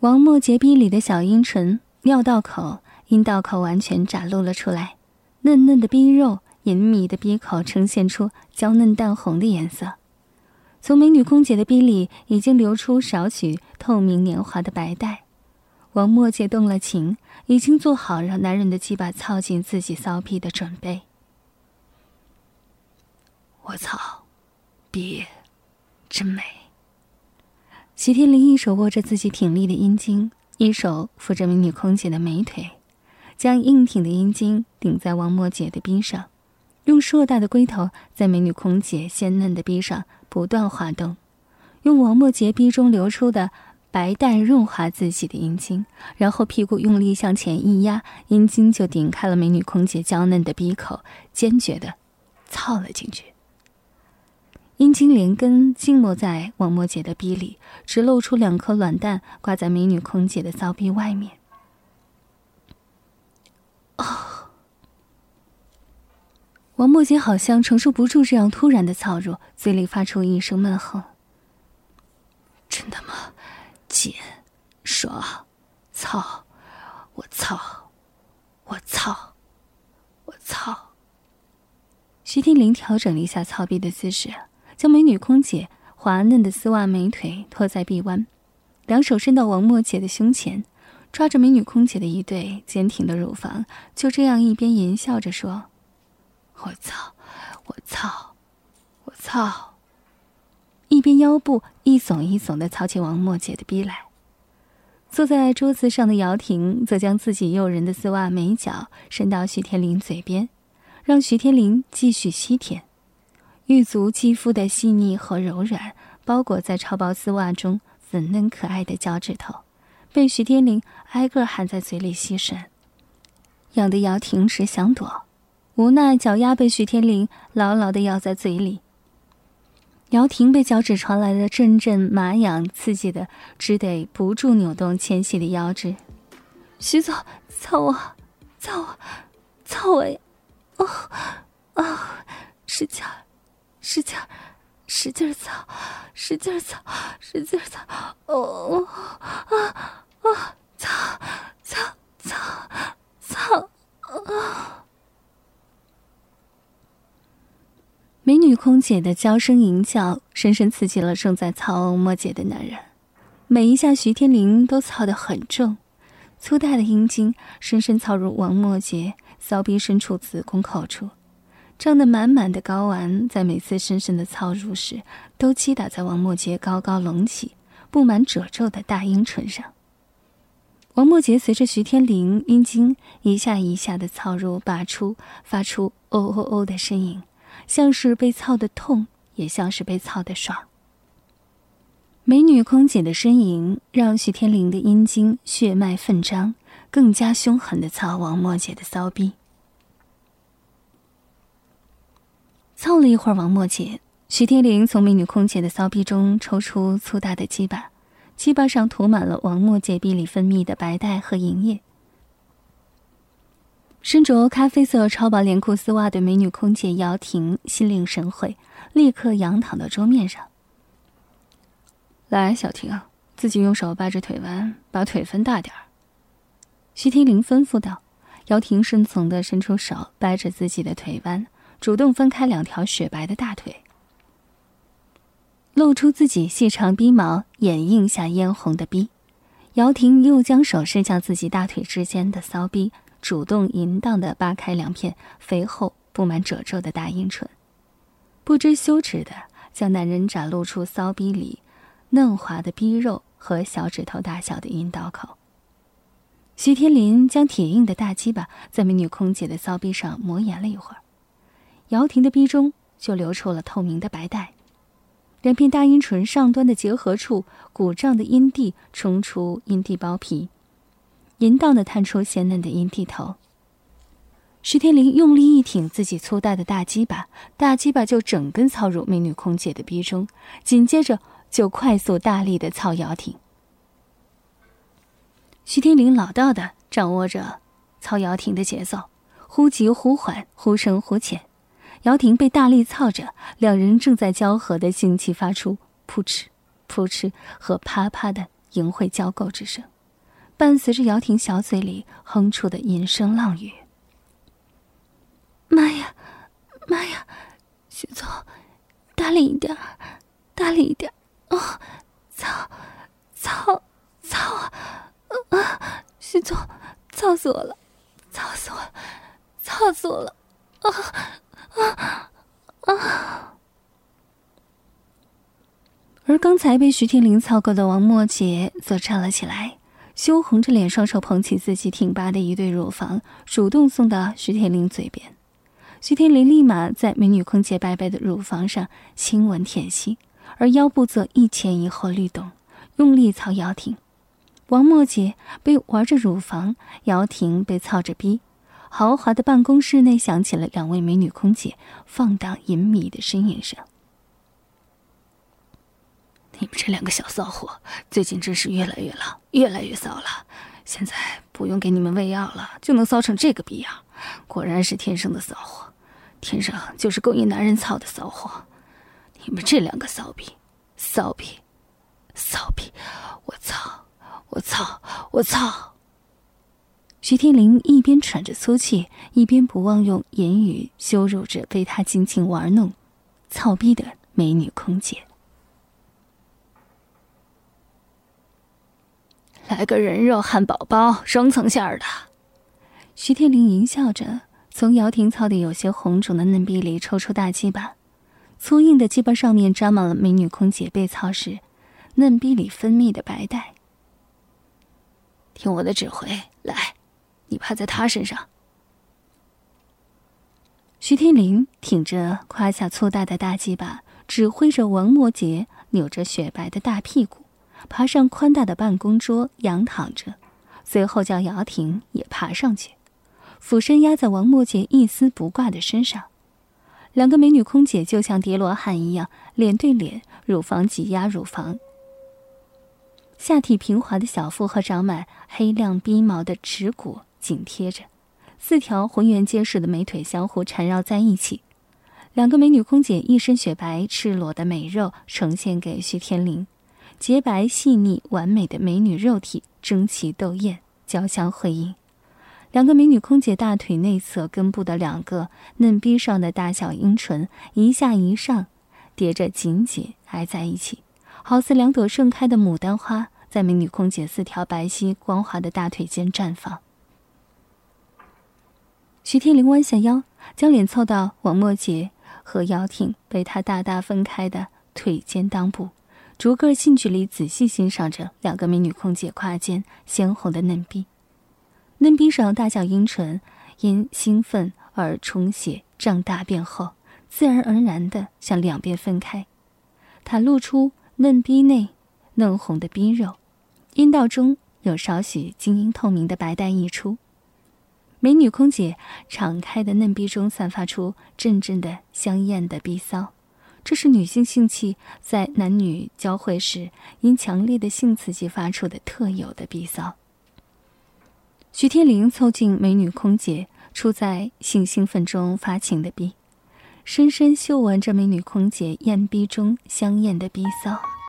王默洁逼里的小阴唇、尿道口、阴道口完全展露了出来，嫩嫩的逼肉、隐秘的逼口呈现出娇嫩淡红的颜色。从美女空姐的逼里已经流出少许透明年华的白带。王默洁动了情，已经做好让男人的鸡巴操进自己骚逼的准备。我操，逼，真美。徐天林一手握着自己挺立的阴茎，一手扶着美女空姐的美腿，将硬挺的阴茎顶在王默姐的逼上，用硕大的龟头在美女空姐鲜嫩的逼上不断滑动，用王默洁逼中流出的白带润滑自己的阴茎，然后屁股用力向前一压，阴茎就顶开了美女空姐娇嫩的逼口，坚决的操了进去。阴茎连根浸没在王默姐的逼里，只露出两颗卵蛋挂在美女空姐的骚逼外面。哦，王默姐好像承受不住这样突然的操入，嘴里发出一声闷哼：“真他妈贱，爽，操，我操，我操，我操！”徐天林调整了一下操逼的姿势。将美女空姐滑嫩的丝袜美腿托在臂弯，两手伸到王默姐的胸前，抓着美女空姐的一对坚挺的乳房，就这样一边淫笑着说：“我操，我操，我操！”一边腰部一耸一耸的操起王默姐的逼来。坐在桌子上的姚婷则将自己诱人的丝袜美脚伸到徐天林嘴边，让徐天林继续吸舔。玉足肌肤的细腻和柔软，包裹在超薄丝袜中，粉嫩可爱的脚趾头，被徐天林挨个含在嘴里吸吮，痒得姚婷直想躲，无奈脚丫被徐天林牢牢的咬在嘴里。姚婷被脚趾传来的阵阵麻痒刺激的，只得不住扭动纤细的腰肢。徐总，操我，操我，操我呀！哦，啊，使劲！使劲儿，使劲儿操，使劲儿操，使劲儿操！哦，啊啊！操操操操！啊！美女空姐的娇声淫叫，深深刺激了正在操莫姐的男人。每一下，徐天林都操得很重，粗大的阴茎深深操入王莫杰骚逼深处子宫口处。胀得满满的睾丸，在每次深深的操入时，都击打在王默杰高高隆起、布满褶皱的大阴唇上。王默杰随着徐天林阴茎一下一下的操入、拔出，发出“哦哦哦”的声音，像是被操的痛，也像是被操的爽。美女空姐的呻吟让徐天林的阴茎血脉奋张，更加凶狠的操王默杰的骚逼。凑了一会儿，王默姐，徐天林从美女空姐的骚逼中抽出粗大的鸡巴，鸡巴上涂满了王默姐壁里分泌的白带和银液。身着咖啡色超薄连裤丝袜的美女空姐姚婷心领神会，立刻仰躺到桌面上。来，小婷，自己用手掰着腿弯，把腿分大点儿。徐天林吩咐道。姚婷顺从的伸出手，掰着自己的腿弯。主动分开两条雪白的大腿，露出自己细长逼毛掩映下嫣红的逼。姚婷又将手伸向自己大腿之间的骚逼，主动淫荡的扒开两片肥厚布满褶皱的大阴唇，不知羞耻的将男人展露出骚逼里嫩滑的逼肉和小指头大小的阴道口。徐天林将铁硬的大鸡巴在美女空姐的骚逼上磨研了一会儿。姚婷的鼻中就流出了透明的白带，两片大阴唇上端的结合处，鼓胀的阴蒂冲出阴蒂包皮，淫荡的探出鲜嫩的阴蒂头。徐天林用力一挺自己粗大的大鸡巴，大鸡巴就整根操入美女空姐的逼中，紧接着就快速大力的操姚婷。徐天林老道的掌握着操姚婷的节奏，忽急忽缓，忽深忽浅。姚婷被大力操着，两人正在交合的性器发出扑哧、扑哧和啪啪的淫秽交媾之声，伴随着姚婷小嘴里哼出的淫声浪语。妈呀，妈呀，徐总，大力一点，大力一点！哦，操，操，操啊！啊，徐总，操死我了，操死我，操死我了！啊啊啊！而刚才被徐天林操过的王墨杰则站了起来，羞红着脸，双手捧起自己挺拔的一对乳房，主动送到徐天林嘴边。徐天林立马在美女空姐白白的乳房上亲吻舔吸，而腰部则一前一后律动，用力操姚婷。王墨杰被玩着乳房，姚婷被操着逼。豪华的办公室内响起了两位美女空姐放荡淫靡的呻吟声。你们这两个小骚货，最近真是越来越浪，越来越骚了。现在不用给你们喂药了，就能骚成这个逼样，果然是天生的骚货，天生就是勾引男人操的骚货。你们这两个骚逼，骚逼，骚逼！我操！我操！我操！徐天林一边喘着粗气，一边不忘用言语羞辱着被他尽情玩弄、操逼的美女空姐。来个人肉汉堡包，双层馅儿的。徐天林淫笑着，从姚婷操的有些红肿的嫩逼里抽出大鸡巴，粗硬的鸡巴上面沾满了美女空姐被操时嫩逼里分泌的白带。听我的指挥，来，趴在他身上。徐天林挺着胯下粗大的大鸡巴，指挥着王墨杰扭着雪白的大屁股。爬上宽大的办公桌，仰躺着，随后叫姚婷也爬上去，俯身压在王墨杰一丝不挂的身上。两个美女空姐就像叠罗汉一样，脸对脸，乳房挤压乳房，下体平滑的小腹和长满黑亮逼毛的耻骨紧贴着，四条浑圆结实的美腿相互缠绕在一起。两个美女空姐一身雪白赤裸的美肉呈现给徐天林。洁白细腻完美的美女肉体争奇斗艳，交相辉映。两个美女空姐大腿内侧根部的两个嫩逼上的大小阴唇，一下一上，叠着紧紧挨在一起，好似两朵盛开的牡丹花，在美女空姐四条白皙光滑的大腿间绽放。徐天林弯下腰，将脸凑到王墨杰和姚挺被他大大分开的腿间裆部。逐个近距离仔细欣赏着两个美女空姐胯间鲜红的嫩逼，嫩逼上大小阴唇因兴奋而充血胀大变厚，自然而然地向两边分开，袒露出嫩逼内嫩红的逼肉，阴道中有少许晶莹透明的白带溢出，美女空姐敞开的嫩逼中散发出阵阵的香艳的逼骚。这是女性性器在男女交汇时因强烈的性刺激发出的特有的鼻骚。徐天林凑近美女空姐处在性兴奋中发情的逼，深深嗅闻着美女空姐艳逼中香艳的逼骚。